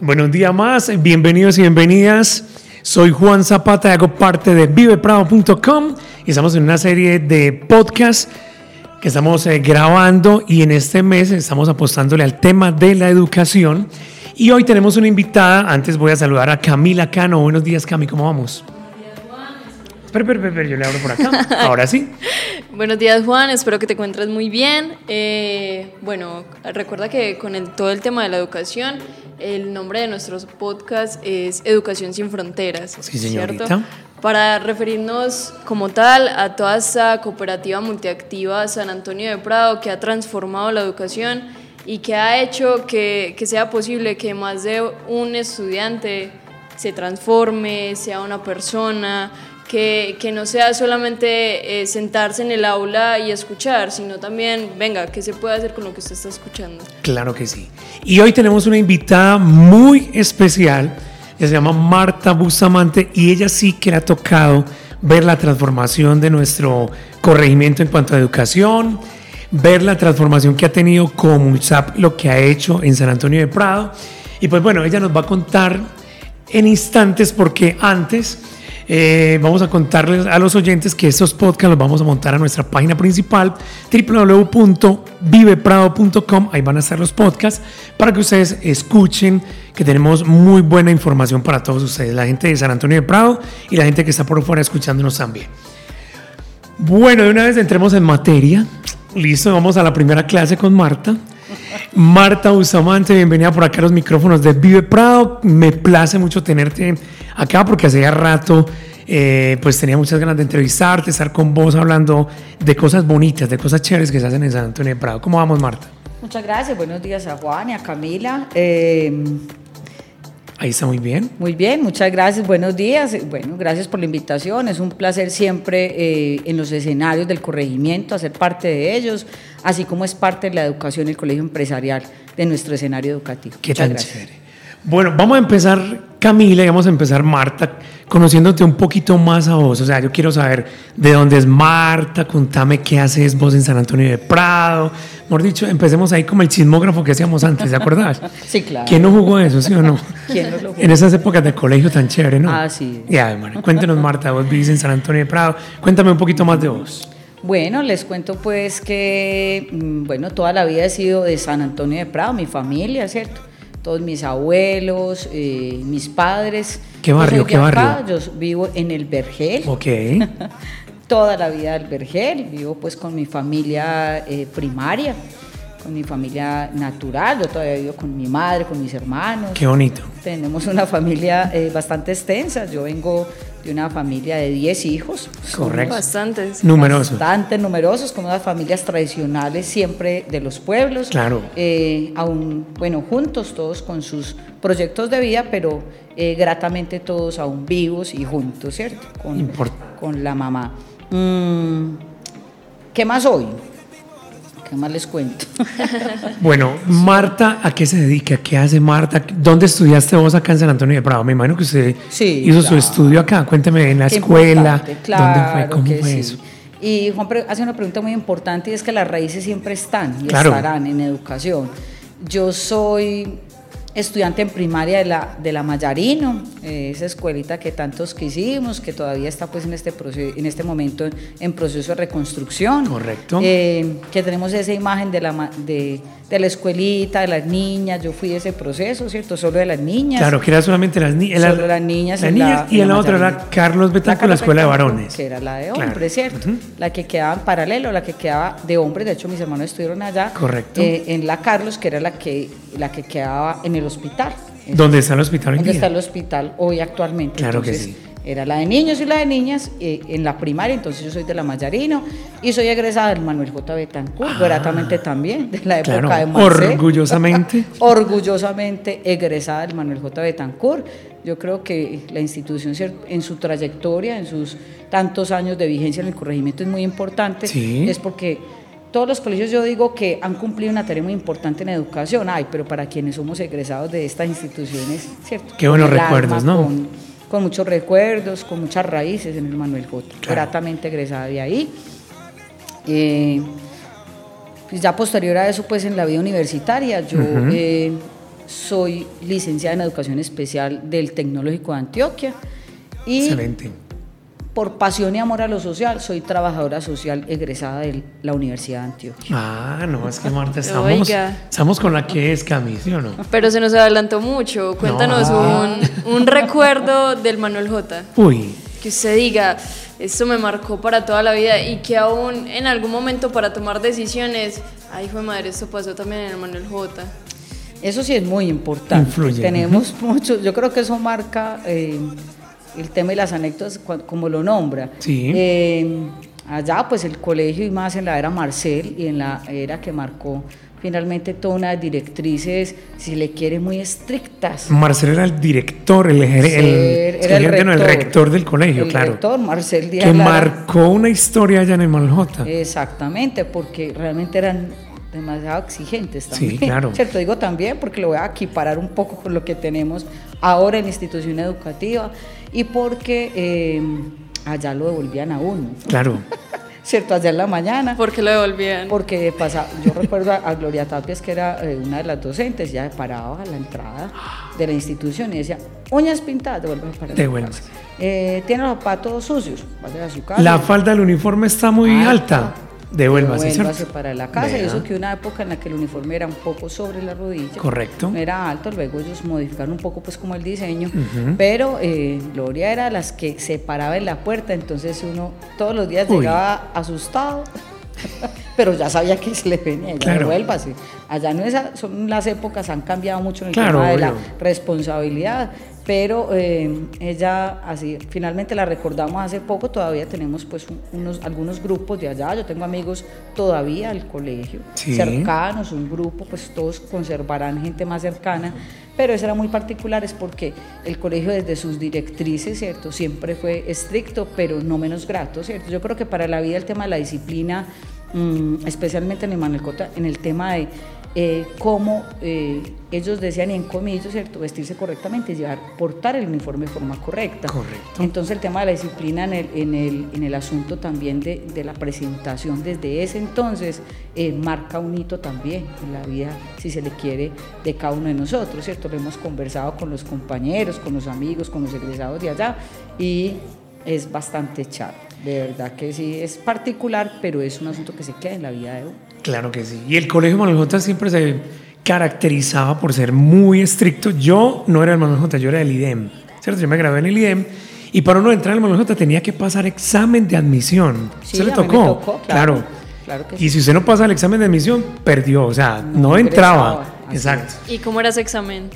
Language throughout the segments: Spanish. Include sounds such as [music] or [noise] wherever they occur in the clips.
Buenos días más, bienvenidos y bienvenidas. Soy Juan Zapata hago parte de viveprado.com y estamos en una serie de podcasts que estamos eh, grabando y en este mes estamos apostándole al tema de la educación. Y hoy tenemos una invitada. Antes voy a saludar a Camila Cano. Buenos días, Cami, ¿cómo vamos? Espera, espera, espera, yo le abro por acá. [laughs] Ahora sí. Buenos días, Juan. Espero que te encuentres muy bien. Eh, bueno, recuerda que con el, todo el tema de la educación, el nombre de nuestros podcasts es Educación sin Fronteras. Sí, señorita. ¿cierto? Para referirnos como tal a toda esa cooperativa multiactiva San Antonio de Prado que ha transformado la educación y que ha hecho que, que sea posible que más de un estudiante se transforme, sea una persona, que, que, no sea solamente eh, sentarse en el aula y escuchar, sino también, venga, ¿qué se puede hacer con lo que usted está escuchando? Claro que sí. Y hoy tenemos una invitada muy especial, que se llama Marta Bustamante, y ella sí que le ha tocado ver la transformación de nuestro corregimiento en cuanto a educación, ver la transformación que ha tenido como USAP, lo que ha hecho en San Antonio de Prado. Y pues bueno, ella nos va a contar en instantes porque antes eh, vamos a contarles a los oyentes que estos podcasts los vamos a montar a nuestra página principal www.viveprado.com. Ahí van a estar los podcasts para que ustedes escuchen que tenemos muy buena información para todos ustedes, la gente de San Antonio de Prado y la gente que está por fuera escuchándonos también. Bueno, de una vez entremos en materia. Listo, vamos a la primera clase con Marta. Marta Bustamante, bienvenida por acá a los micrófonos de Vive Prado. Me place mucho tenerte acá porque hacía rato eh, pues tenía muchas ganas de entrevistarte, estar con vos hablando de cosas bonitas, de cosas chéveres que se hacen en San Antonio de Prado. ¿Cómo vamos, Marta? Muchas gracias, buenos días a Juan y a Camila. Eh, Ahí está muy bien. Muy bien, muchas gracias, buenos días. Bueno, gracias por la invitación. Es un placer siempre eh, en los escenarios del corregimiento hacer parte de ellos, así como es parte de la educación el colegio empresarial de nuestro escenario educativo. Qué muchas tan gracias. chévere. Bueno, vamos a empezar, Camila, y vamos a empezar, Marta, conociéndote un poquito más a vos. O sea, yo quiero saber de dónde es Marta, contame qué haces vos en San Antonio de Prado. Mejor dicho, empecemos ahí como el chismógrafo que hacíamos antes, ¿te acordás? [laughs] sí, claro. ¿Quién no jugó eso, sí o no? ¿Quién no lo jugó? En esas épocas de colegio tan chévere, ¿no? Ah, sí. Ya, bueno, cuéntenos, Marta, vos vivís en San Antonio de Prado. Cuéntame un poquito más de vos. Bueno, les cuento pues que, bueno, toda la vida he sido de San Antonio de Prado, mi familia, ¿cierto? todos mis abuelos, eh, mis padres. ¿Qué barrio? ¿Qué acá, barrio? Yo vivo en el Vergel. Ok. [laughs] Toda la vida del Vergel. Vivo pues con mi familia eh, primaria, con mi familia natural. Yo todavía vivo con mi madre, con mis hermanos. Qué bonito. Tenemos una familia eh, bastante extensa. Yo vengo de una familia de 10 hijos. Correcto. Bastantes. Numerosos. Bastante numerosos, como las familias tradicionales siempre de los pueblos. Claro. Eh, aún, bueno, juntos todos con sus proyectos de vida, pero eh, gratamente todos aún vivos y juntos, ¿cierto? Con, Import con la mamá. Mm, ¿Qué más hoy? ¿Qué más les cuento? [laughs] bueno, Marta, ¿a qué se dedica? ¿Qué hace Marta? ¿Dónde estudiaste vos acá en San Antonio de Prado? Me imagino que usted sí, hizo claro. su estudio acá. Cuénteme en la Qué escuela. Claro ¿Dónde fue? ¿Cómo fue sí. eso? Y Juan hace una pregunta muy importante y es que las raíces siempre están y Claro. estarán en educación. Yo soy estudiante en primaria de la, de la Mayarino, eh, esa escuelita que tantos quisimos, que todavía está pues en este, proceso, en este momento en, en proceso de reconstrucción. Correcto. Eh, que tenemos esa imagen de la, de, de la escuelita, de las niñas, yo fui ese proceso, ¿cierto? Solo de las niñas. Claro, que era solamente las, ni Solo las niñas las niñas la- y en la la otra era. Carlos Betancourt, la escuela de varones. Que era la de Claro. hombres, ¿cierto? La que quedaba en paralelo, la que quedaba de hombres, de hecho mis hermanos estuvieron allá. Correcto. eh, en la Carlos, que era la que, la que quedaba en el hospital. ¿Dónde está el hospital hoy ¿Dónde está el hospital hoy actualmente? Claro que Entonces, sí. Era la de niños y la de niñas eh, en la primaria, entonces yo soy de la Mayarino y soy egresada del Manuel J. Betancourt, gratamente también, de la época Ah. Claro, de Marcé. orgullosamente. [laughs] orgullosamente egresada del Manuel J. Betancourt. Yo creo que la institución en su trayectoria, en sus tantos años de vigencia en el corregimiento es muy importante. Sí. Es porque todos los colegios yo digo que han cumplido una tarea muy importante en educación, ay, pero para quienes somos egresados de estas instituciones, ¿cierto? Qué buenos recuerdos, ¿no? Con, con muchos recuerdos, con muchas raíces en el Manuel J. Claro. Gratamente egresada de ahí. Eh, pues ya posterior a eso, pues en la vida universitaria, yo eh, soy licenciada en Educación Especial del Tecnológico de Antioquia. Y Excelente. Por pasión y amor a lo social, soy trabajadora social egresada de la Universidad de Antioquia. Ah, no, es que Marta, [laughs] estamos, Oiga. estamos con la que es Cami, ¿sí o no? Pero se nos adelantó mucho. Cuéntanos No. un, un recuerdo del Manuel J. Uy, Que usted diga, esto me marcó para toda la vida y que aún en algún momento para tomar decisiones, ay, fue madre, esto pasó también en el Manuel J. Eso sí es muy importante. Influye. Tenemos mucho, yo creo que eso marca eh, el tema de las anécdotas como lo nombra. Sí. Eh, allá pues el colegio y más en la era Marcel y en la era que marcó finalmente todas unas directrices, si le quiere, muy estrictas. Marcelo era el director, el, el, es que el gerente no, el rector del colegio, el claro. rector Marcel Díaz que Lara. marcó una historia allá en el Maljota. Exactamente, porque realmente eran demasiado exigentes Sí, también. claro. [laughs] Cierto, digo también porque lo voy a equiparar un poco con lo que tenemos ahora en la institución educativa y porque eh, allá lo devolvían a uno. Claro. [laughs] Cierto, allá en la mañana. ¿Por qué lo devolvían? Porque pasa, yo recuerdo a, a Gloria Tapias, que era eh, una de las docentes, ya paraba a la entrada de la institución y decía, uñas pintadas, devuélvase para casa. Eh, tiene los zapatos sucios, vaya a su casa. La falda del uniforme está muy alta. Devuélvase, Devuélvase ¿cierto? para la casa. Y eso que una época en la que el uniforme era un poco sobre la rodilla. Correcto. No era alto, luego ellos modificaron un poco pues como el diseño, pero eh, Gloria era las que se paraba en la puerta, entonces uno todos los días Uy. llegaba asustado, [laughs] pero ya sabía que se le venía, ya Claro. devuélvase. Allá no es, a- son las épocas, han cambiado mucho en el Claro, tema de la responsabilidad, pero eh, ella así, finalmente la recordamos hace poco, todavía tenemos pues un- unos, algunos grupos de allá, yo tengo amigos todavía al colegio, Sí. cercanos, un grupo, pues todos conservarán gente más cercana, pero eso era muy particular, es porque el colegio desde sus directrices, ¿cierto? Siempre fue estricto, pero no menos grato, ¿cierto? Yo creo que para la vida el tema de la disciplina, mm, especialmente en el en el tema de eh, cómo eh, ellos decían, y en comillas, ¿cierto? Vestirse correctamente, llevar, portar el uniforme de forma correcta. Correcto. Entonces el tema de la disciplina en el, en el, en el asunto también de, de la presentación desde ese entonces eh, marca un hito también en la vida, si se le quiere, de cada uno de nosotros, ¿cierto? Lo hemos conversado con los compañeros, con los amigos, con los egresados de allá y es bastante charro, de verdad que sí, es particular, pero es un asunto que se queda en la vida de uno. Claro que sí. Y el colegio Manuel J siempre se caracterizaba por ser muy estricto. Yo no era el Manuel J, yo era del IDEM. ¿Cierto? Yo me gradué en el IDEM. Y para uno entrar al Manuel J tenía que pasar examen de admisión. Sí, ¿Se le me tocó? claro. Claro que y sí. si usted no pasa el examen de admisión, perdió. O sea, no, No entraba. Exacto. ¿Y cómo era ese examen?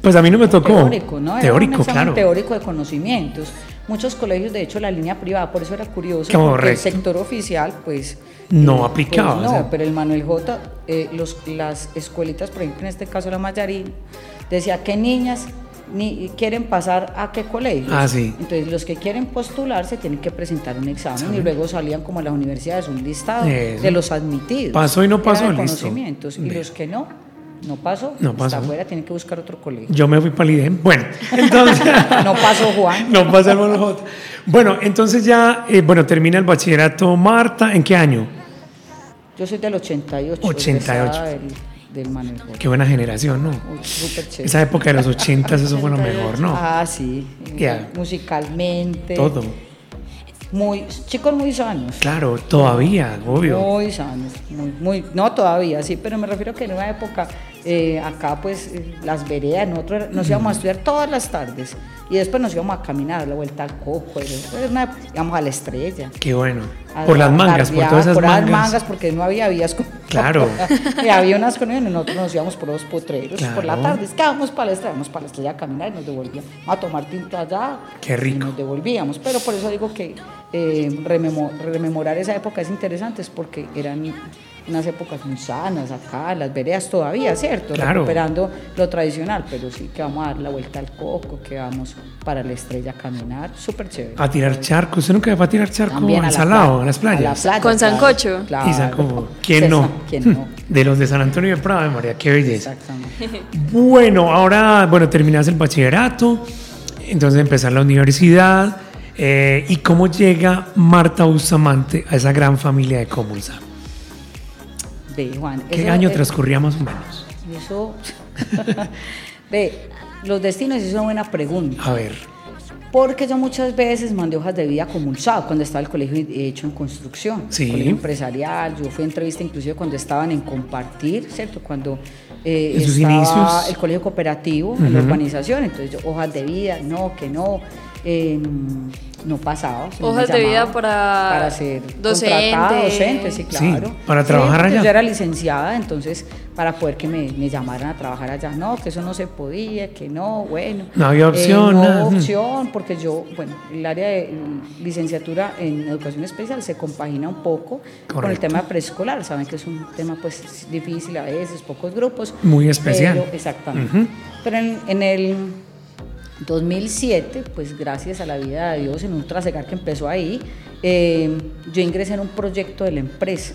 Pues a mí no me tocó. Teórico, ¿no? Era Teórico, un examen claro. teórico de conocimientos. Muchos colegios, de hecho, la línea privada, por eso era curioso, porque el sector oficial, pues... No aplicaba, pues, no, o sea. pero el Manuel J, eh, los, las escuelitas, por ejemplo, en este caso la Mayarín, decía que niñas ni quieren pasar a qué colegio. Ah, sí. Entonces, los que quieren postularse tienen que presentar un examen y luego salían como las universidades un listado Eso. de los admitidos. Pasó y no pasó, listo. conocimientos. Y los que no, no pasó, No pasó. afuera, tienen que buscar otro colegio. Yo me fui para el IDEM. Bueno, entonces... [laughs] No pasó Juan. No pasa el Manuel J. Bueno, entonces ya, eh, bueno, termina el bachillerato Marta. ¿En qué año? Yo soy del 88. 88. egresada Del, del Manuel J. Qué buena generación, ¿no? Uy, súper chévere. Esa época de los 80, eso fue lo mejor, ¿no? Ah, sí. Ya. Musicalmente. Todo. Muy, chicos muy sanos. Claro, todavía, obvio. Muy sanos, muy, muy, no todavía, sí, pero me refiero que en una época, eh, acá pues eh, las veredas, nosotros nos íbamos a estudiar todas las tardes y después nos íbamos a caminar a la vuelta al coco, una- íbamos a la estrella. Qué bueno. Por las mangas, por todas esas por las mangas. mangas, porque no había vías. con- [laughs] Claro. [laughs] y había unas conexiones, nosotros nos íbamos por los potreros. Por la tarde, es que vamos para la estrella, vamos para la estrella a caminar y nos devolvíamos. A tomar tinto allá. Qué rico. Y nos devolvíamos. Pero por eso digo que eh, rememo- rememorar esa época es interesante, es porque eran unas épocas muy sanas acá, las veredas todavía, ¿cierto? Claro. Recuperando lo tradicional, pero sí que vamos a dar la vuelta al coco, que vamos para la estrella a caminar. Súper chévere. A tirar charcos. ¿Usted nunca va a tirar charco También al salado, playa, a las playas? a la playa, Con claro, sancocho. claro. Y sacó. ¿Quién César, no? ¿Quién no? [laughs] De los de San Antonio de Prado, María, qué belleza. Exactamente. Bueno, ahora, bueno, terminas el bachillerato, entonces empezar la universidad. Eh, ¿Y cómo llega Marta Bustamante a esa gran familia de Comulsa? Ve, Juan. ¿Qué eso, año eh, transcurría más o menos? Eso. [laughs] Ve, los destinos es una buena pregunta. A ver. Porque yo muchas veces mandé hojas de vida como ULSAO cuando estaba el colegio hecho en construcción, Sí. colegio empresarial. Yo fui a entrevista inclusive cuando estaban en compartir, ¿cierto? Cuando eh, En sus estaba inicios. el colegio cooperativo en la urbanización. Entonces, yo, hojas de vida, no, que no. Eh, no me Hojas de vida para para ser docente. contratada, docente, sí, Sí, claro. para trabajar allá. Yo era licenciada, entonces para poder que me, me llamaran a trabajar allá, no, que eso no se podía, que no, bueno. No había eh, opción, no hubo opción, porque yo, bueno, el área de licenciatura en educación especial se compagina un poco con el tema preescolar. Saben que es un tema pues difícil a veces, pocos grupos. Muy especial. pero- exactamente. Pero en, en el 2007, pues gracias a la vida de Dios, en un trasegar que empezó ahí, eh, yo ingresé en un proyecto de la empresa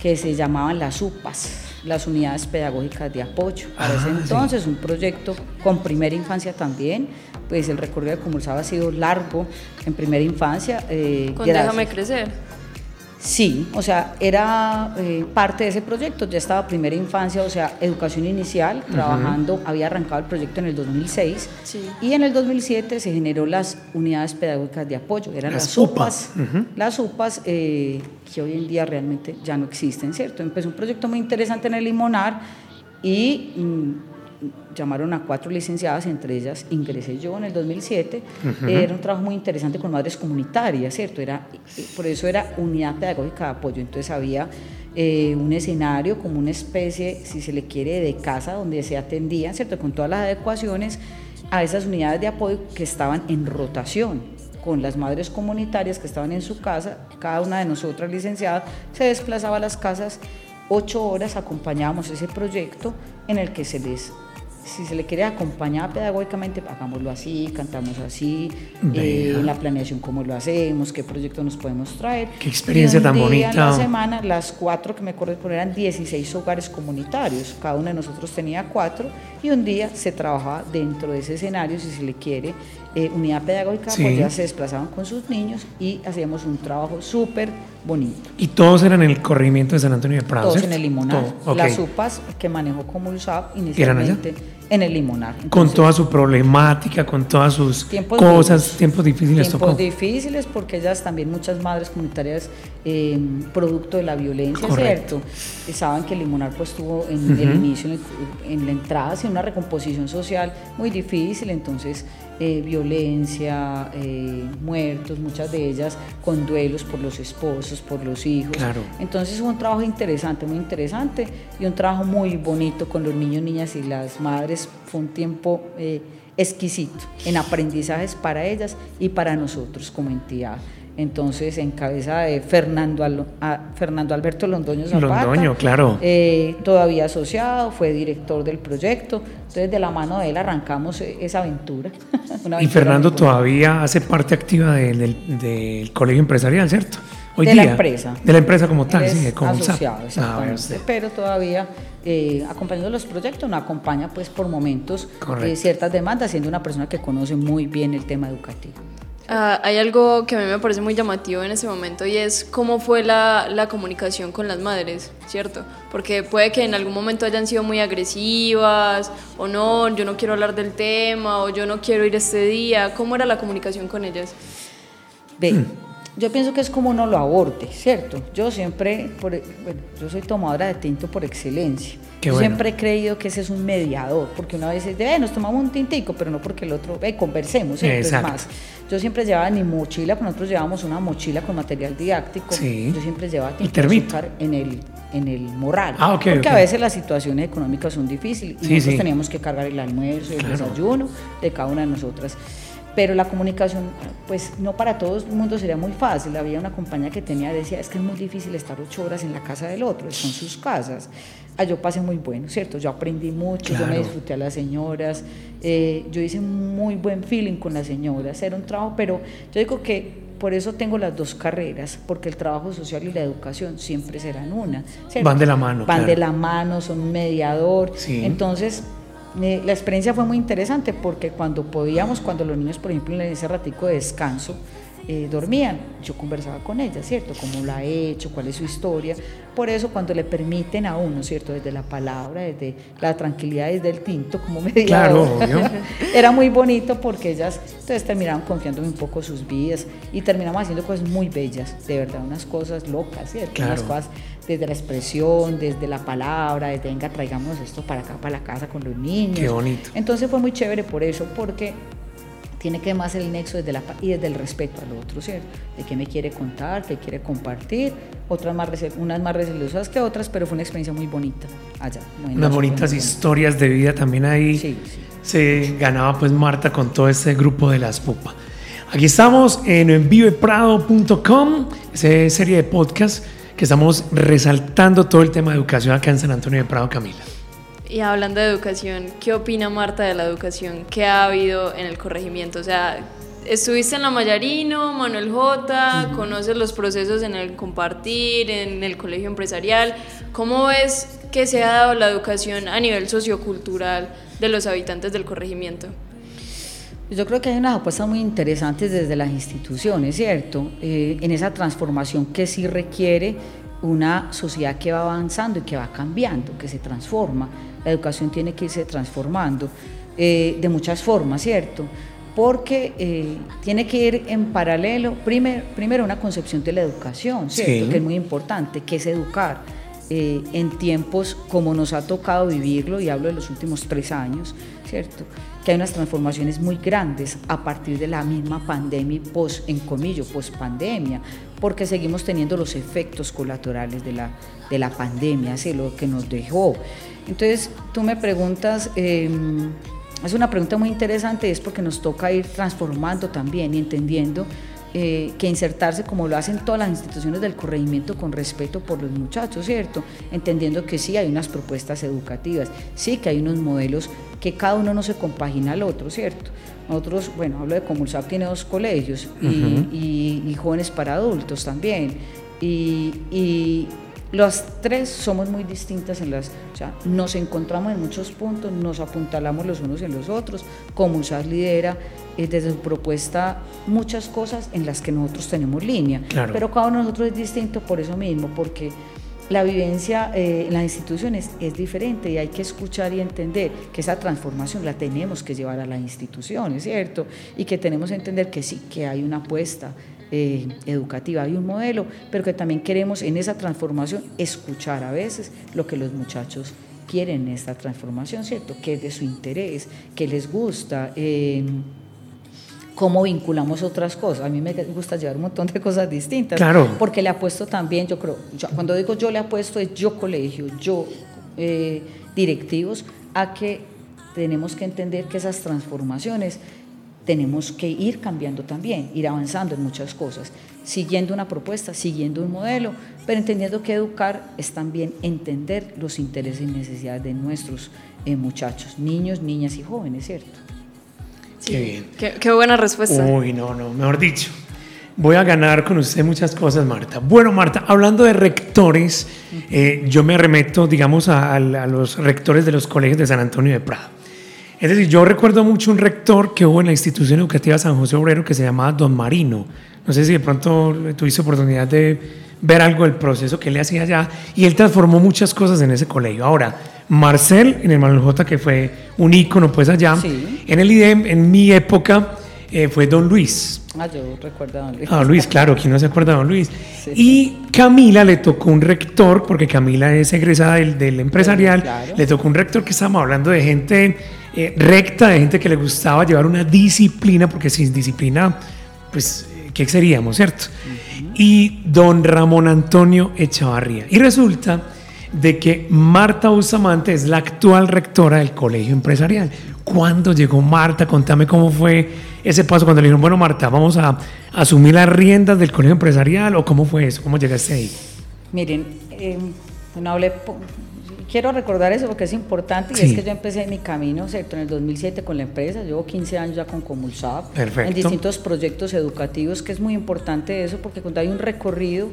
que se llamaban las UPAS, las unidades pedagógicas de apoyo. Para ese Ah, sí. entonces, un proyecto con primera infancia también, pues el recorrido de Comursaba ha sido largo en primera infancia. eh, Con gracias. Déjame Crecer. Sí, o sea, era eh, parte de ese proyecto, ya estaba primera infancia, o sea, educación inicial, trabajando, había arrancado el proyecto en el 2006 Sí. y en el 2007 se generó las unidades pedagógicas de apoyo, eran Las las, UPAs. Las UPAs eh, que hoy en día realmente ya no existen, ¿cierto? Empezó un proyecto muy interesante en el Limonar y mm, llamaron a cuatro licenciadas, entre ellas ingresé yo en el 2007. Era un trabajo muy interesante con madres comunitarias, ¿cierto? Era, por eso era unidad pedagógica de apoyo. Entonces había eh, un escenario como una especie, si se le quiere, de casa donde se atendían, ¿cierto? Con todas las adecuaciones a esas unidades de apoyo que estaban en rotación con las madres comunitarias que estaban en su casa, cada una de nosotras licenciadas se desplazaba a las casas ocho horas, acompañábamos ese proyecto en el que se les, si se le quiere acompañar pedagógicamente, hagámoslo así, cantamos así, eh, en la planeación cómo lo hacemos, qué proyecto nos podemos traer. Qué experiencia Y un tan día bonita. En la semana, las cuatro que me correspondían eran 16 hogares comunitarios, cada uno de nosotros tenía cuatro, y un día se trabajaba dentro de ese escenario, si se le quiere, eh, unidad pedagógica, Sí. pues ya se desplazaban con sus niños y hacíamos un trabajo súper bonito. Y todos eran en el corregimiento de San Antonio de Prado. Todos ¿cierto? en el Limonar. Las UPAs que manejó como USAP inicialmente en el Limonar. Con toda su problemática, con todas sus Tiempos cosas, duros. tiempos difíciles tiempos tocó. difíciles porque ellas también muchas madres comunitarias eh, producto de la violencia Correcto. cierto saben que el limonar pues tuvo en el inicio en, el- en la entrada una recomposición social muy difícil entonces eh, violencia eh, muertos muchas de ellas con duelos por los esposos por los hijos Claro. entonces fue un trabajo interesante muy interesante y un trabajo muy bonito con los niños niñas y las madres fue un tiempo eh, exquisito en aprendizajes para ellas y para nosotros como entidad. Entonces, en cabeza de Fernando, Al- a- Fernando Alberto Londoño Zapata, Londoño, claro. eh, todavía asociado, fue director del proyecto. Entonces, de la mano de él arrancamos eh, esa aventura. [laughs] Una Y Fernando todavía hace parte activa del, del- del colegio empresarial, ¿cierto? Hoy de día. la empresa. De la empresa como tal, sí, como asociado, Ah, exactamente. pero todavía eh, acompañando los proyectos, nos acompaña pues por momentos eh, ciertas demandas, siendo una persona que conoce muy bien el tema educativo. Ah, hay algo que a mí me parece muy llamativo en ese momento y es cómo fue la, la comunicación con las madres, ¿cierto? Porque puede que en algún momento hayan sido muy agresivas o no, yo no quiero hablar del tema o yo no quiero ir este día. ¿Cómo era la comunicación con ellas? Ve, Hmm. Yo pienso que es como uno lo aborde, ¿cierto? Yo siempre, por- bueno, yo soy tomadora de tinto por excelencia. Qué yo bueno. siempre he creído que ese es un mediador, porque una vez dice, "Ve, nos tomamos un tintico, pero no porque el otro, ve, conversemos, ¿cierto? Es más, yo siempre llevaba en mi mochila, pues nosotros llevábamos una mochila con material didáctico, Sí. yo siempre llevaba tinto en el, en el morral, Ah, ok, porque a veces las situaciones económicas son difíciles y Sí, nosotros sí. teníamos que cargar el almuerzo, el Claro. desayuno de cada una de nosotras. Pero la comunicación, pues no para todo el mundo sería muy fácil. Había una compañía que tenía, decía, es que es muy difícil estar ocho horas en la casa del otro, son sus casas. Ah, yo pasé muy bueno, ¿cierto? Yo aprendí mucho, yo me Claro. disfruté a las señoras, eh, yo hice muy buen feeling con las señoras, era un trabajo, pero yo digo que por eso tengo las dos carreras, porque el trabajo social y la educación siempre serán una. ¿cierto? Van de la mano, Van claro. de la mano, son mediador. Sí. Entonces, eh, la experiencia fue muy interesante porque cuando podíamos, cuando los niños, por ejemplo, en ese ratico de descanso, eh, dormían, yo conversaba con ella, ¿cierto? ¿Cómo la ha hecho? ¿Cuál es su historia? Por eso cuando le permiten a uno, ¿cierto? Desde la palabra, desde la tranquilidad, desde el tinto, como me Claro, [laughs] era muy bonito porque ellas entonces terminaban confiando un poco sus vidas y terminamos haciendo cosas muy bellas, de verdad, unas cosas locas, ¿cierto? Unas cosas desde la expresión, desde la palabra, desde venga, traigamos esto para acá, para la casa con los niños. Qué bonito. Entonces fue muy chévere por eso, porque tiene que más el nexo desde la, y desde el respeto al otro, ¿cierto? De qué me quiere contar, qué quiere compartir, otras más, unas más resolutas que otras, pero fue una experiencia muy bonita allá. Unas bonitas historias de vida también ahí. Sí, sí. Se ganaba pues Marta con todo este grupo de las pupas. Aquí estamos en viveprado.com, esa serie de podcast que estamos resaltando todo el tema de educación acá en San Antonio de Prado, Camila. Y hablando de educación, ¿qué opina Marta de la educación que ha habido en el corregimiento? O sea, estuviste en la Mayarino, Manuel J, conoces los procesos en el compartir, en el colegio empresarial. ¿Cómo ves que se ha dado la educación a nivel sociocultural de los habitantes del corregimiento? Yo creo que hay unas apuestas muy interesantes desde las instituciones, ¿cierto? Eh, en esa transformación que sí requiere una sociedad que va avanzando y que va cambiando, que se transforma la educación tiene que irse transformando eh, de muchas formas, ¿cierto? Porque eh, tiene que ir en paralelo, primero, primero una concepción de la educación, ¿cierto? Que es muy importante, que es educar eh, en tiempos como nos ha tocado vivirlo, y hablo de los últimos tres años, ¿cierto? Que hay unas transformaciones muy grandes a partir de la misma pandemia, post, en comillo, post pandemia, porque seguimos teniendo los efectos colaterales de la, de la pandemia, ¿sí? lo que nos dejó. Entonces, tú me preguntas, em, es una pregunta muy interesante, es porque nos toca ir transformando también y entendiendo eh, que insertarse como lo hacen todas las instituciones del corregimiento con respeto por los muchachos, ¿cierto? Entendiendo que sí hay unas propuestas educativas, sí que hay unos modelos que cada uno no se compagina al otro, ¿cierto? Nosotros, bueno, hablo de Comulsap, tiene dos colegios y, jóvenes para adultos también. y las tres somos muy distintas en las, o sea, nos encontramos en muchos puntos, nos apuntalamos los unos en los otros, como USAS lidera eh, desde su propuesta muchas cosas en las que nosotros tenemos línea, pero cada uno de nosotros es distinto por eso mismo, porque la vivencia eh, en las instituciones es diferente y hay que escuchar y entender que esa transformación la tenemos que llevar a las instituciones, ¿cierto? Y que tenemos que entender que sí, que hay una apuesta eh, educativa, hay un modelo, pero que también queremos en esa transformación escuchar a veces lo que los muchachos quieren en esta transformación, ¿cierto? ¿Qué es de su interés? ¿Qué les gusta? Eh, cómo vinculamos otras cosas. A mí me gusta llevar un montón de cosas distintas. Claro. Porque le apuesto también, yo creo, cuando digo yo le apuesto es yo colegio, yo eh, directivos, a que tenemos que entender que esas transformaciones tenemos que ir cambiando también, ir avanzando en muchas cosas, siguiendo una propuesta, siguiendo un modelo, pero entendiendo que educar es también entender los intereses y necesidades de nuestros eh, muchachos, niños, niñas y jóvenes, ¿cierto? qué bien. Qué, buena respuesta. Uy, no, no, mejor dicho. Voy a ganar con usted muchas cosas, Marta. Bueno, Marta, hablando de rectores, eh, yo me remeto, digamos, a los rectores de los colegios de San Antonio de Prado. Es decir, yo recuerdo mucho un rector que hubo en la institución educativa San José Obrero que se llamaba Don Marino. No sé si de pronto tuviste oportunidad de ver algo del proceso que él le hacía allá y él transformó muchas cosas en ese colegio. Ahora, Marcel en el Manuel J, que fue un ícono pues allá, en el IDEM, en mi época, eh, fue Don Luis. Ah, yo recuerdo a Don Luis. Ah, Luis, claro, ¿quién no se acuerda de Don Luis? Y Camila le tocó un rector, porque Camila es egresada del, empresarial, le tocó un rector que estábamos hablando de gente eh, recta, de gente que le gustaba llevar una disciplina, porque sin disciplina, pues, ¿qué seríamos, cierto? Y don Ramón Antonio Echavarría. Y resulta de que Marta Bustamante es la actual rectora del colegio empresarial. ¿Cuándo llegó Marta? Contame cómo fue ese paso cuando le dijeron, bueno Marta, vamos a asumir las riendas del colegio empresarial o cómo fue eso, cómo llegaste ahí. Miren, eh, no hablé quiero recordar eso porque es importante y es que yo empecé mi camino, ¿cierto? En el 2007 con la empresa, llevo 15 años ya con Comulsap, en distintos proyectos educativos, que es muy importante eso porque cuando hay un recorrido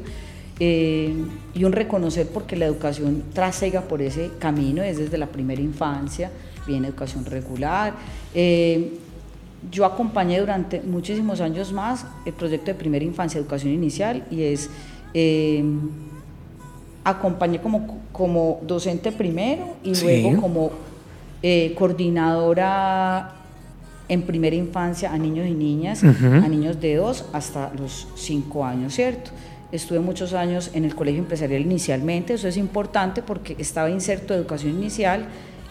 eh, y un reconocer porque la educación trasega por ese camino, es desde la primera infancia, viene educación regular. Eh, yo acompañé durante muchísimos años más el proyecto de primera infancia, educación inicial, y es, eh, acompañé como, como docente primero y luego como eh, coordinadora en primera infancia a niños y niñas, a niños de 2 hasta los 5 años, ¿cierto? Estuve muchos años en el colegio empresarial inicialmente, eso es importante porque estaba inserto de educación inicial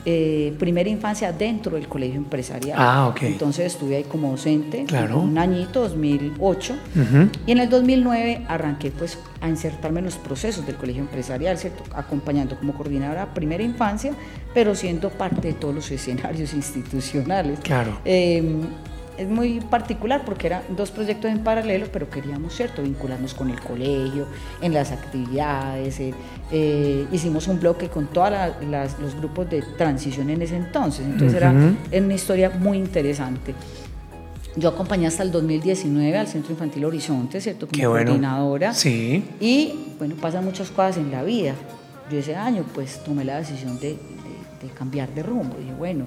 eh, primera infancia dentro del colegio empresarial. Ah, ok. Entonces estuve ahí como docente claro. un añito, 2008, y en el 2009 arranqué pues a insertarme en los procesos del colegio empresarial, ¿cierto? Acompañando como coordinadora primera infancia, pero siendo parte de todos los escenarios [laughs] institucionales. Claro. Eh, es muy particular porque eran dos proyectos en paralelo, pero queríamos, ¿cierto?, vincularnos con el colegio, en las actividades. Eh, eh, hicimos un bloque con todos los grupos de transición en ese entonces. Entonces era, una historia muy interesante. Yo acompañé hasta el 2019 al Centro Infantil Horizonte, ¿cierto? Como coordinadora. Sí. Y bueno, pasan muchas cosas en la vida. Yo ese año pues tomé la decisión de, de cambiar de rumbo. Dije, bueno,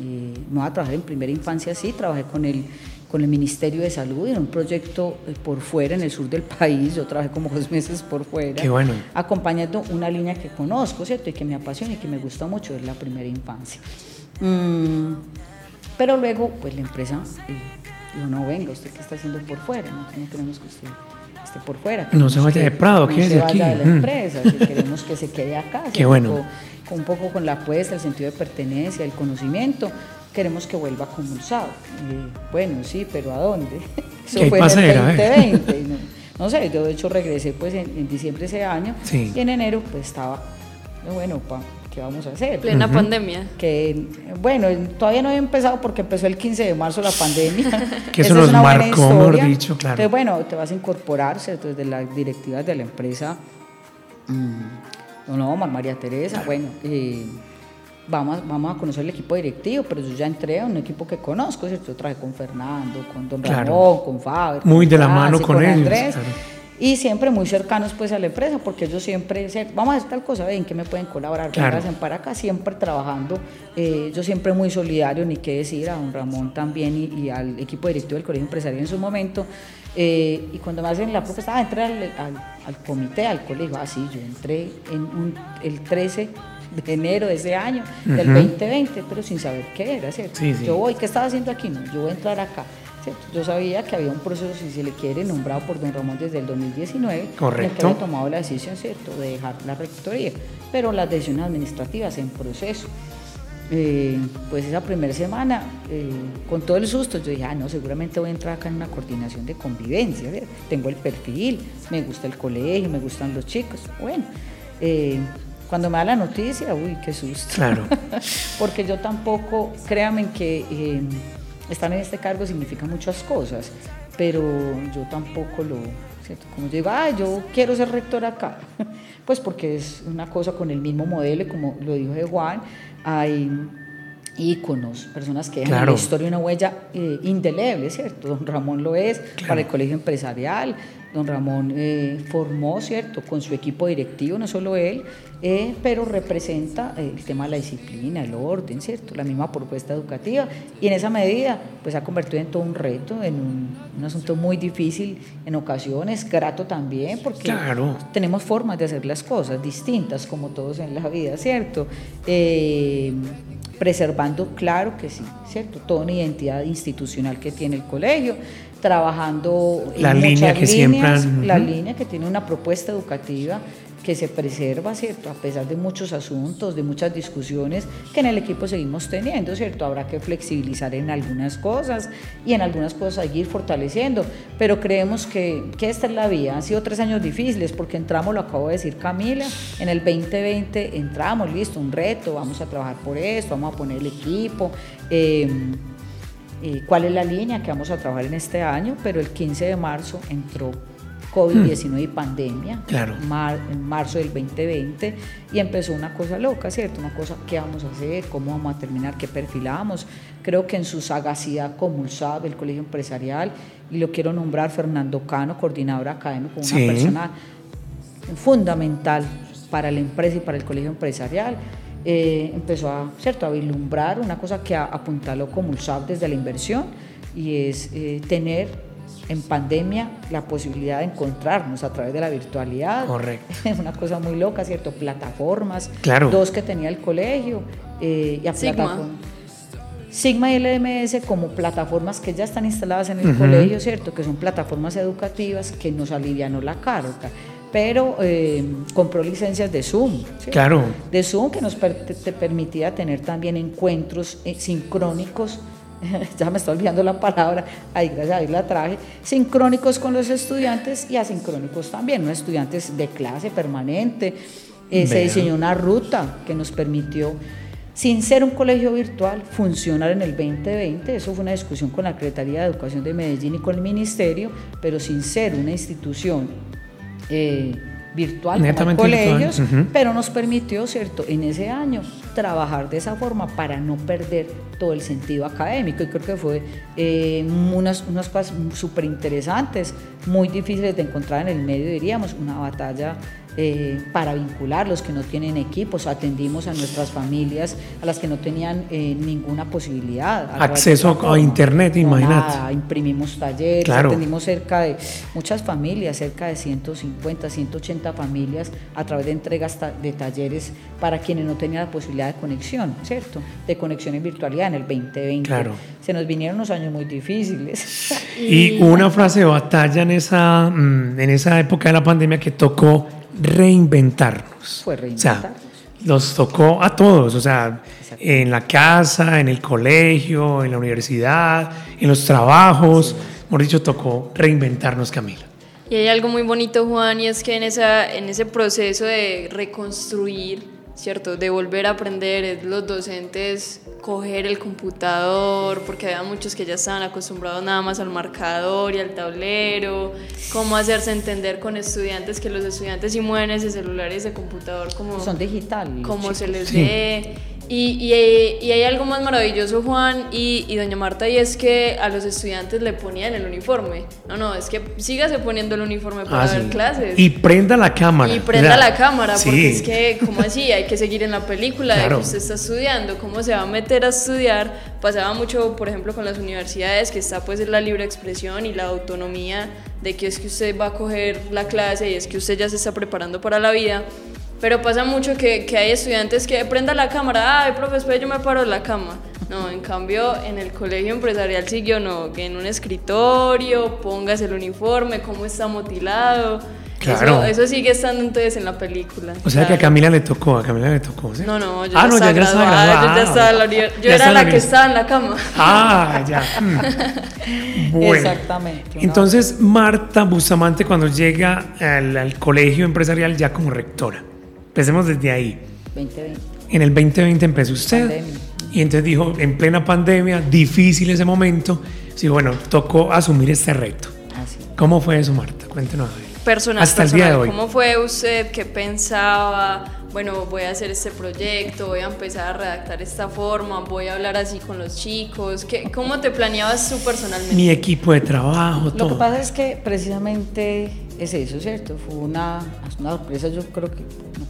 eh, no a trabajar en primera infancia, sí, trabajé con el, con el Ministerio de Salud en un proyecto eh, por fuera, en el sur del país, yo trabajé como dos meses por fuera, Qué bueno. acompañando una línea que conozco, ¿cierto? Y que me apasiona y que me gusta mucho, es la primera infancia. Mm, pero luego, pues la empresa eh, dijo, no, venga, ¿usted qué está haciendo por fuera? No, queremos que usted esté por fuera. No se vaya de Prado, que es de aquí. de la mm. [laughs] empresa, queremos que se quede acá. Qué bueno un poco con la apuesta, el sentido de pertenencia, el conocimiento, queremos que vuelva a Comulsado. bueno, sí, pero ¿a dónde? [laughs] Eso fue en el 2020. No, sé, yo de hecho regresé pues en, diciembre de ese año y en enero pues estaba, bueno, pa, ¿qué vamos a hacer? Plena pandemia. Que, bueno, todavía no había empezado porque empezó el 15 de marzo la pandemia. [laughs] [laughs] que eso nos marcó, mejor dicho, claro. Entonces, bueno, te vas a incorporar, ¿cierto? Desde las directivas de la empresa. Mm, no, no, María Teresa, bueno, eh, vamos, vamos a conocer el equipo directivo, pero yo ya entré a un equipo que conozco, ¿cierto? Yo trabajé con Fernando, con Don Ramón, con Faber. Muy de la mano con, ellos. Andrés, Y siempre muy cercanos pues a la empresa, porque ellos siempre, vamos a hacer tal cosa, ¿en qué me pueden colaborar? Claro. para acá, siempre trabajando. Eh, yo siempre muy solidario, ni qué decir, a Don Ramón también y al equipo directivo del Colegio Empresarial en su momento. Eh, y cuando me hacen la propuesta, ah, entré al, comité, al colegio, ah, sí, yo entré en el 13 de enero de ese año, del 2020, pero sin saber qué era, ¿cierto? Yo voy, ¿qué estaba haciendo aquí? No, yo voy a entrar acá. ¿Cierto? Yo sabía que había un proceso, si se le quiere, nombrado por don Ramón desde el 2019, Correcto. que había tomado la decisión, ¿cierto?, de dejar la rectoría, pero las decisiones administrativas en proceso. Eh, pues esa primera semana, eh, con todo el susto, yo dije, ah, no, seguramente voy a entrar acá en una coordinación de convivencia, tengo el perfil, me gusta el colegio, me gustan los chicos. Bueno, eh, cuando me da la noticia, uy, qué susto. Claro. [laughs] Porque yo tampoco, créanme que estar en este cargo significa muchas cosas, pero yo tampoco lo, como yo digo, ah, yo quiero ser rector acá, [laughs] pues porque es una cosa con el mismo modelo, como lo dijo Juan, hay íconos, personas que dejan en la historia una huella eh, indeleble, ¿cierto? Don Ramón lo es para el colegio empresarial, don Ramón eh, formó, ¿cierto?, con su equipo directivo, no solo él, eh, pero representa el tema de la disciplina, el orden, ¿cierto?, la misma propuesta educativa, y en esa medida, pues ha convertido en todo un reto, en un, asunto muy difícil en ocasiones, grato también, porque tenemos formas de hacer las cosas distintas, como todos en la vida, ¿cierto?, preservando, claro que sí, ¿cierto? Toda una identidad institucional que tiene el colegio, trabajando la línea que siempre la línea que tiene una propuesta educativa que se preserva, ¿cierto? A pesar de muchos asuntos, de muchas discusiones que en el equipo seguimos teniendo, ¿cierto? Habrá que flexibilizar en algunas cosas y en algunas cosas seguir fortaleciendo, pero creemos que, que esta es la vía. Han sido tres años difíciles porque entramos, lo acabo de decir Camila, en el 2020 entramos, listo, un reto, vamos a trabajar por esto, vamos a poner el equipo. Eh, eh, cuál es la línea que vamos a trabajar en este año, pero el 15 de marzo entró COVID-19 y pandemia, claro. en marzo del 2020, y empezó una cosa loca, ¿cierto? Una cosa, ¿qué vamos a hacer? ¿Cómo vamos a terminar? ¿Qué perfilamos? Creo que en su sagacidad como el Colegio Empresarial, y lo quiero nombrar Fernando Cano, coordinador académico, una persona fundamental para la empresa y para el Colegio Empresarial, eh, empezó a, ¿cierto? a vislumbrar una cosa que apuntaló como desde la inversión, y es eh, tener en pandemia la posibilidad de encontrarnos a través de la virtualidad. Correcto. Es [laughs] una cosa muy loca, ¿cierto? Plataformas. Claro. Dos que tenía el colegio. Eh, y a Sigma. plataforma- Sigma y LMS como plataformas que ya están instaladas en el colegio, ¿cierto? Que son plataformas educativas que nos alivianó la carga. Pero eh, compró licencias de Zoom. Claro. de Zoom que nos per- te, te permitía tener también encuentros eh, sincrónicos, [laughs] ya me está olvidando la palabra, ahí gracias a Dios la traje, sincrónicos con los estudiantes y asincrónicos también, ¿no? estudiantes de clase permanente. Eh, se diseñó una ruta que nos permitió, sin ser un colegio virtual, funcionar en el 2020. Eso fue una discusión con la Secretaría de Educación de Medellín y con el Ministerio, pero sin ser una institución eh, virtual colegios, pero nos permitió, ¿cierto?, en ese año trabajar de esa forma para no perder todo el sentido académico. Y creo que fue eh, unas, unas cosas súper interesantes, muy difíciles de encontrar en el medio, diríamos, una batalla eh, para vincular los que no tienen equipos, atendimos a nuestras familias, a las que no tenían eh, ninguna posibilidad. Acceso a internet, No, imagínate. nada, imprimimos talleres, Claro. atendimos cerca de muchas familias, cerca de 150, 180 familias a través de entregas de talleres para quienes no tenían la posibilidad de conexión, ¿cierto? De conexión en virtualidad en el 2020. Claro. Se nos vinieron unos años muy difíciles. [laughs] Y una frase de batalla en esa, mm, en esa época de la pandemia que tocó reinventarnos. Fue O sea, reinventarnos. nos tocó a todos, o sea, en la casa, en el colegio, en la universidad, en los trabajos. Mejor dicho, tocó reinventarnos, Camila. Y hay algo muy bonito, Juan, y es que en, esa, en ese proceso de reconstruir, ¿cierto? De volver a aprender, los docentes coger el computador, porque había muchos que ya estaban acostumbrados nada más al marcador y al tablero, cómo hacerse entender con estudiantes, que los estudiantes sí mueven ese celular y ese computador como Son digitales. como se les Sí. [laughs] Y, y- y hay algo más maravilloso, Juan y, y doña Marta, y es que a los estudiantes le ponían el uniforme. No, no, es que sígase poniendo el uniforme para Ah, sí. clases. Y prenda la cámara. Y prenda o sea, la cámara, sí. porque es que, ¿cómo así? Hay que seguir en la película de Claro. que usted está estudiando, cómo se va a meter a estudiar. Pasaba mucho, por ejemplo, con las universidades, que está pues la libre expresión y la autonomía de que es que usted va a coger la clase y es que usted ya se está preparando para la vida. Pero pasa mucho que, que hay estudiantes que prenda la cámara, ay, profe, espera, yo me paro de la cama. No, en cambio, en el colegio empresarial siguió, no, que en un escritorio, pongas el uniforme, cómo está mutilado. Claro. Eso, eso sigue estando entonces en la película. O sea que a. Camila le tocó, a Camila le tocó. ¿sí? No, no, yo Ah, ya no, estaba ya- ya estaba graduada, yo graduada. ya estaba en la Ya Yo era la la que estaba en la cama. Ah, ya. [laughs] Mm. Bueno. Exactamente, Entonces, Marta Bustamante, cuando llega al, al colegio empresarial ya como rectora, empecemos desde ahí. 2020. En el 2020 empezó usted Pandemia. y entonces dijo, en plena pandemia, difícil ese momento, sí, bueno, tocó asumir este reto. Así. ¿Cómo fue eso, Marta? Cuéntenos. a ver. Personal, Hasta el día de personal. hoy. ¿Cómo fue usted? ¿Qué pensaba? Bueno, voy a hacer este proyecto, voy a empezar a redactar esta forma, voy a hablar así con los chicos. ¿Qué, ¿Cómo te planeabas tú personalmente? Mi equipo de trabajo, Lo que todo. pasa es que precisamente es eso, ¿cierto? Fue una, una sorpresa, yo creo que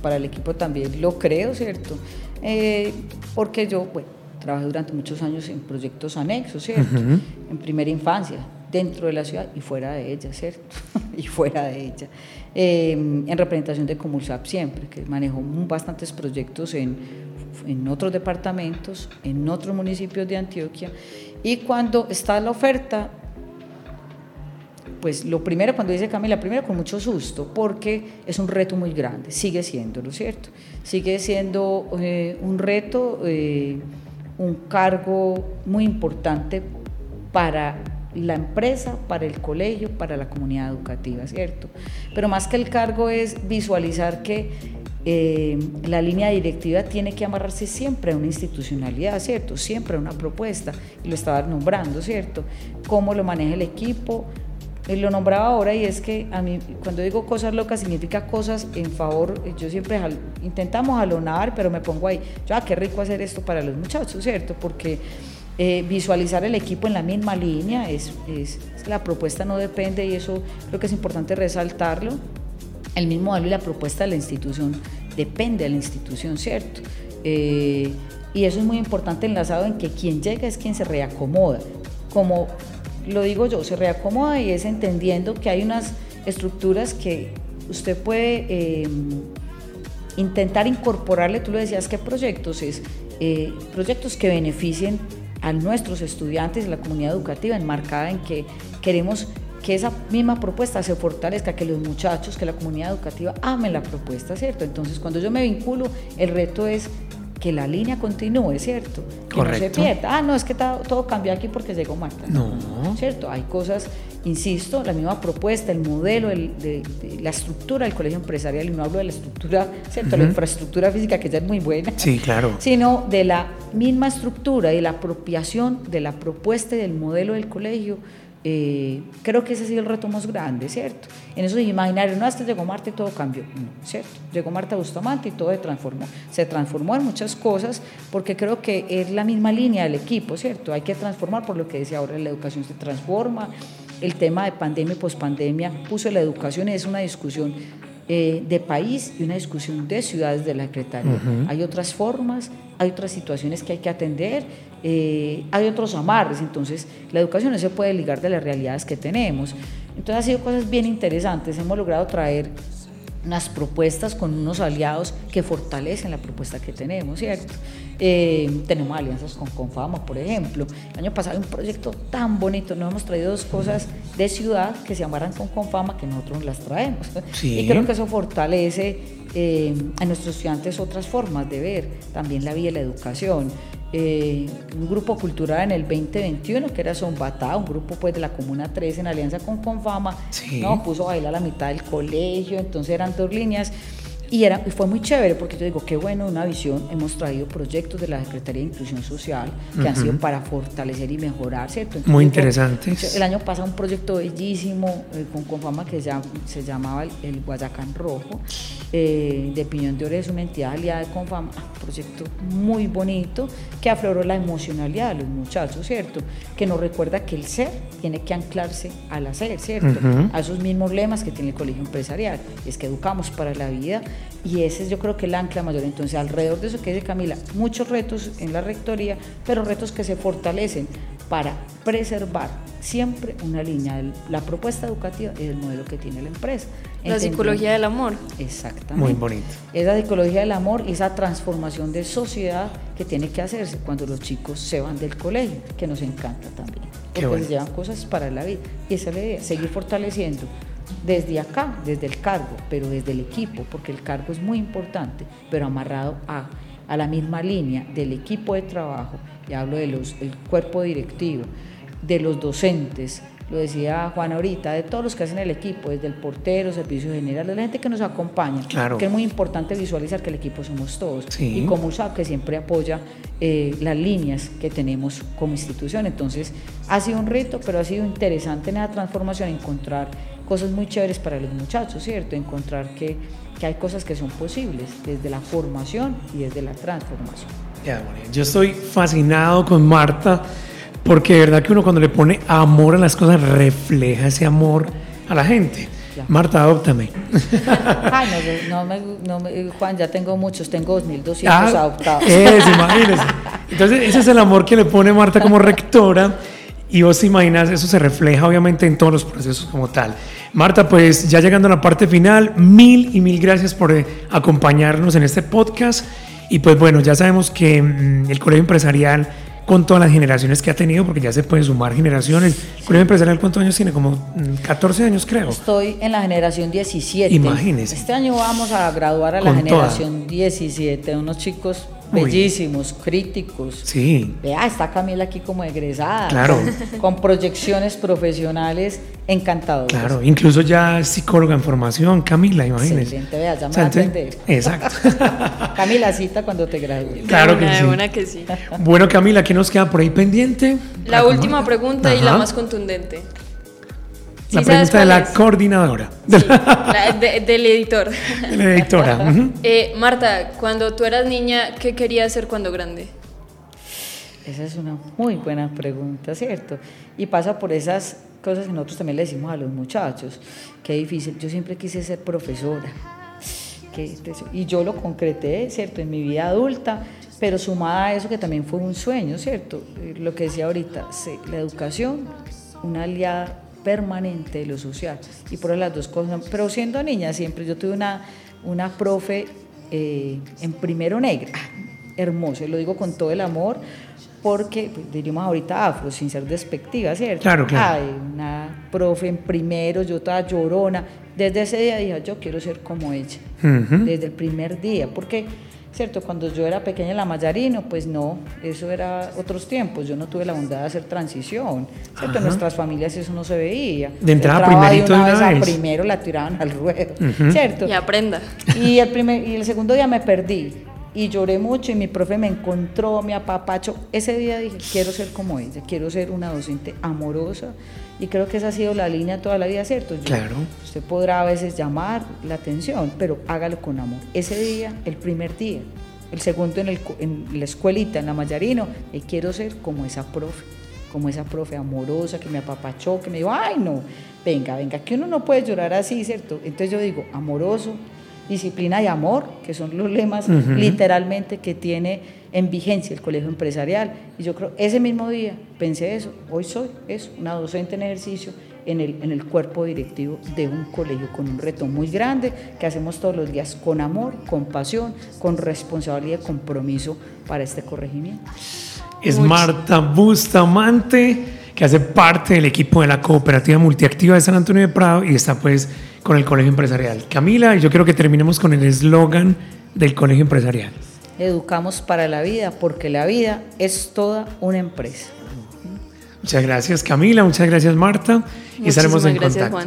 para el equipo también lo creo, ¿cierto? Eh, porque yo, bueno, trabajé durante muchos años en proyectos anexos, ¿cierto? En primera infancia, dentro de la ciudad y fuera de ella, ¿cierto? [laughs] y fuera de ella. Eh, en representación de Comulsap siempre, que manejó bastantes proyectos en, en otros departamentos, en otros municipios de Antioquia. Y cuando está la oferta, pues lo primero, cuando dice Camila, primero con mucho susto, porque es un reto muy grande, sigue siendo, ¿lo cierto? Sigue siendo eh, un reto, eh, un cargo muy importante para la empresa, para el colegio, para la comunidad educativa, ¿cierto? Pero más que el cargo es visualizar que eh, la línea directiva tiene que amarrarse siempre a una institucionalidad, ¿cierto? Siempre a una propuesta, y lo estaba nombrando, ¿cierto? Cómo lo maneja el equipo, lo nombraba ahora y es que a mí cuando digo cosas locas significa cosas en favor, yo siempre intentamos jalonar, pero me pongo ahí, yo, ah, qué rico hacer esto para los muchachos, ¿cierto? Porque eh, visualizar el equipo en la misma línea es, es- la propuesta no depende y eso creo que es importante resaltarlo. El mismo modelo y la propuesta de la institución depende de la institución, ¿cierto? Eh, y eso es muy importante enlazado en que quien llega es quien se reacomoda. Como lo digo yo, se reacomoda y es entendiendo que hay unas estructuras que usted puede eh, intentar incorporarle, tú lo decías, ¿qué proyectos? Es eh, proyectos que beneficien a nuestros estudiantes la comunidad educativa, enmarcada en que queremos que esa misma propuesta se fortalezca, que los muchachos, que la comunidad educativa amen la propuesta, ¿cierto? Entonces, cuando yo me vinculo, el reto es que la línea continúe, ¿cierto? Que Correcto. no se pierda. Ah, no, es que todo, cambió aquí porque llegó Marta. No. ¿Cierto? Hay cosas, insisto, la misma propuesta, el modelo, el, de, de la estructura del colegio empresarial, y no hablo de la estructura, ¿cierto? La infraestructura física, que ya es muy buena. Sí, claro. Sino de la misma estructura y la apropiación de la propuesta y del modelo del colegio. Eh, creo que ese ha sido el reto más grande, ¿cierto? En esos imaginarios, no, hasta llegó Marta y todo cambió, no, ¿cierto? Llegó Marta Bustamante y todo se transformó. Se transformó en muchas cosas porque creo que es la misma línea del equipo, ¿cierto? Hay que transformar, por lo que decía ahora, la educación se transforma, el tema de pandemia y pospandemia puso la educación, es una discusión eh, de país y una discusión de ciudades de la Secretaría. Hay otras formas, hay otras situaciones que hay que atender, eh, hay otros amarres, entonces la educación no se puede ligar de las realidades que tenemos. Entonces ha sido cosas bien interesantes, hemos logrado traer unas propuestas con unos aliados que fortalecen la propuesta que tenemos, ¿cierto? Eh, tenemos alianzas con Confama, por ejemplo. El año pasado hay un proyecto tan bonito, nos hemos traído dos cosas de ciudad que se llamaran con Confama, que nosotros las traemos. Sí. Y creo que eso fortalece eh, a nuestros estudiantes otras formas de ver también la vida y la educación. Eh, un grupo cultural en el 2021 que era Zombatá, un grupo pues de la Comuna 3 en alianza con Confama, Sí. ¿no? puso a bailar a la mitad del colegio, entonces eran dos líneas y, era, y fue muy chévere porque yo digo, qué bueno, una visión, hemos traído proyectos de la Secretaría de Inclusión Social que han sido para fortalecer y mejorar, ¿cierto? Entonces, Muy digo, interesantes. El año pasado un proyecto bellísimo eh, con Confama que se, llam- se llamaba el, el Guayacán Rojo, eh, de Piñón de Oro, es una entidad aliada de Confama, un proyecto muy bonito que afloró la emocionalidad de los muchachos, ¿cierto? Que nos recuerda que el ser tiene que anclarse al hacer, ¿cierto? Ujú. A esos mismos lemas que tiene el colegio empresarial, es que educamos para la vida y ese es yo creo que el ancla mayor. Entonces, alrededor de eso que dice Camila, muchos retos en la rectoría, pero retos que se fortalecen para preservar siempre una línea de la propuesta educativa y del modelo que tiene la empresa. La psicología del amor. Exactamente. Muy bonito. Esa psicología del amor y esa transformación de sociedad que tiene que hacerse cuando los chicos se van del colegio, que nos encanta también. Porque bueno. se llevan cosas para la vida. Y esa es la idea, seguir fortaleciendo desde acá, desde el cargo, pero desde el equipo, porque el cargo es muy importante, pero amarrado a, a la misma línea del equipo de trabajo, y hablo del cuerpo directivo, de los docentes, lo decía Juan ahorita, de todos los que hacen el equipo, desde el portero, servicio general, de la gente que nos acompaña, Claro. que es muy importante visualizar que el equipo somos todos, Sí. y como USAP que siempre apoya eh, las líneas que tenemos como institución. Entonces, ha sido un reto, pero ha sido interesante en la transformación encontrar cosas muy chéveres para los muchachos, ¿cierto? Encontrar que, que hay cosas que son posibles desde la formación y desde la transformación. Bueno, yo estoy fascinado con Marta porque de verdad que uno cuando le pone amor a las cosas refleja ese amor a la gente. Ya. Marta, adóptame. [laughs] Ay, no, no me, no me- Juan, ya tengo muchos, tengo 2.200 Ah, adoptados. Es, [laughs] imagínese. Entonces, ese es el amor que le pone Marta como rectora. Y vos te imaginas, eso se refleja obviamente en todos los procesos como tal. Marta, pues ya llegando a la parte final, mil y mil gracias por eh, acompañarnos en este podcast. Y pues bueno, ya sabemos que mm, el colegio empresarial, con todas las generaciones que ha tenido, porque ya se pueden sumar generaciones, el colegio empresarial, ¿cuántos años tiene? Como mm, 14 años, creo. Estoy en la generación 17. Imagínese. Este año vamos a graduar a la Con toda. generación 17, unos chicos. Bellísimos, críticos. Sí, Vea, está Camila aquí como egresada. Claro. [laughs] Con, proyecciones profesionales encantadoras. claro. Incluso ya es psicóloga en formación, Camila, imagínese. Excelente, vea, ya me O sea, va a atender. [laughs] Exacto. [laughs] Camila, cita cuando te gradúes. Claro que una, sí. de una que sí. Bueno, Camila, ¿qué nos queda por ahí pendiente? La última pregunta y la más contundente. ¿Sí La pregunta de la es? coordinadora, Sí, la de- del editor. [laughs] de la editora. [laughs] Eh, Marta, cuando tú eras niña, ¿qué querías ser cuando grande? Esa es una muy buena pregunta, ¿cierto? Y pasa por esas cosas que nosotros también le decimos a los muchachos. Qué difícil. Yo siempre quise ser profesora. Y yo lo concreté, ¿cierto? En mi vida adulta, pero sumada a eso que también fue un sueño, ¿cierto? Eh, Lo que decía ahorita, la educación una aliada permanente de lo social. Y por las dos cosas, pero siendo niña siempre, yo tuve una, una profe eh, en primero negra, hermoso, y lo digo con todo el amor, porque pues, diríamos ahorita afro, sin ser despectiva, ¿cierto? Claro, claro. Ay, una profe en primero, yo estaba llorona. Desde ese día dije, yo quiero ser como ella, desde el primer día, porque ¿cierto? Cuando yo era pequeña en la Mayarino, pues no, eso era otros tiempos, yo no tuve la bondad de hacer transición, ¿cierto? En nuestras familias eso no se veía. De entrada primerito de una, vez, primero la tiraban al ruedo, ¿cierto? Y aprenda. Y el, primer, y el segundo día me perdí, y lloré mucho y mi profe me encontró, me apapacho. Ese día dije, quiero ser como ella, quiero ser una docente amorosa y creo que esa ha sido la línea toda la vida, ¿cierto? claro. Usted podrá a veces llamar la atención, pero hágalo con amor. Ese día, el primer día, el segundo en, el, en la escuelita, en la Mayarino, y quiero ser como esa profe, como esa profe amorosa que me apapachó, que me dijo, ay no, venga, venga, que uno no puede llorar así, ¿cierto? Entonces yo digo, amoroso, disciplina y amor, que son los lemas literalmente que tiene en vigencia el colegio empresarial. Y yo creo, ese mismo día pensé eso, hoy soy eso, una docente en ejercicio en el, en el cuerpo directivo de un colegio con un reto muy grande que hacemos todos los días con amor, con pasión, con responsabilidad y compromiso para este corregimiento. Es Marta Bustamante, que hace parte del equipo de la Cooperativa Multiactiva de San Antonio de Prado y está pues con el Colegio Empresarial. Camila, yo quiero que terminemos con el eslogan del Colegio Empresarial. Educamos para la vida porque la vida es toda una empresa. Muchas gracias Camila, muchas gracias Marta y estaremos en contacto.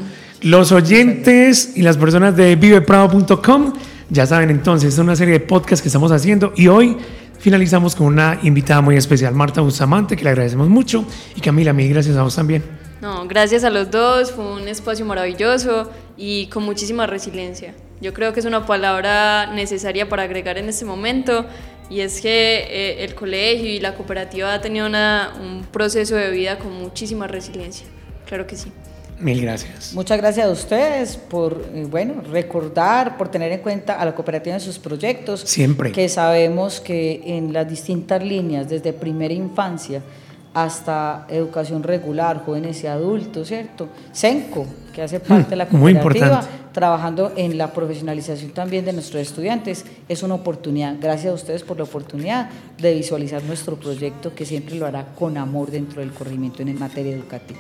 Los oyentes y las personas de viveprado.com ya saben entonces, es una serie de podcasts que estamos haciendo y hoy finalizamos con una invitada muy especial, Marta Bustamante, que le agradecemos mucho y Camila, mil gracias a vos también. No, gracias a los dos, fue un espacio maravilloso y con muchísima resiliencia. Yo creo que es una palabra necesaria para agregar en este momento y es que eh, el colegio y la cooperativa ha tenido un proceso de vida con muchísima resiliencia. Claro que sí. Mil gracias. Muchas gracias a ustedes por, eh, bueno, recordar, por tener en cuenta a la cooperativa en sus proyectos. Siempre. Que sabemos que en las distintas líneas, desde primera infancia, hasta educación regular, jóvenes y adultos, ¿cierto? CENCO, que hace parte de la cooperativa, trabajando en la profesionalización también de nuestros estudiantes, es una oportunidad. Gracias a ustedes por la oportunidad de visualizar nuestro proyecto que siempre lo hará con amor dentro del corrimiento en materia educativa.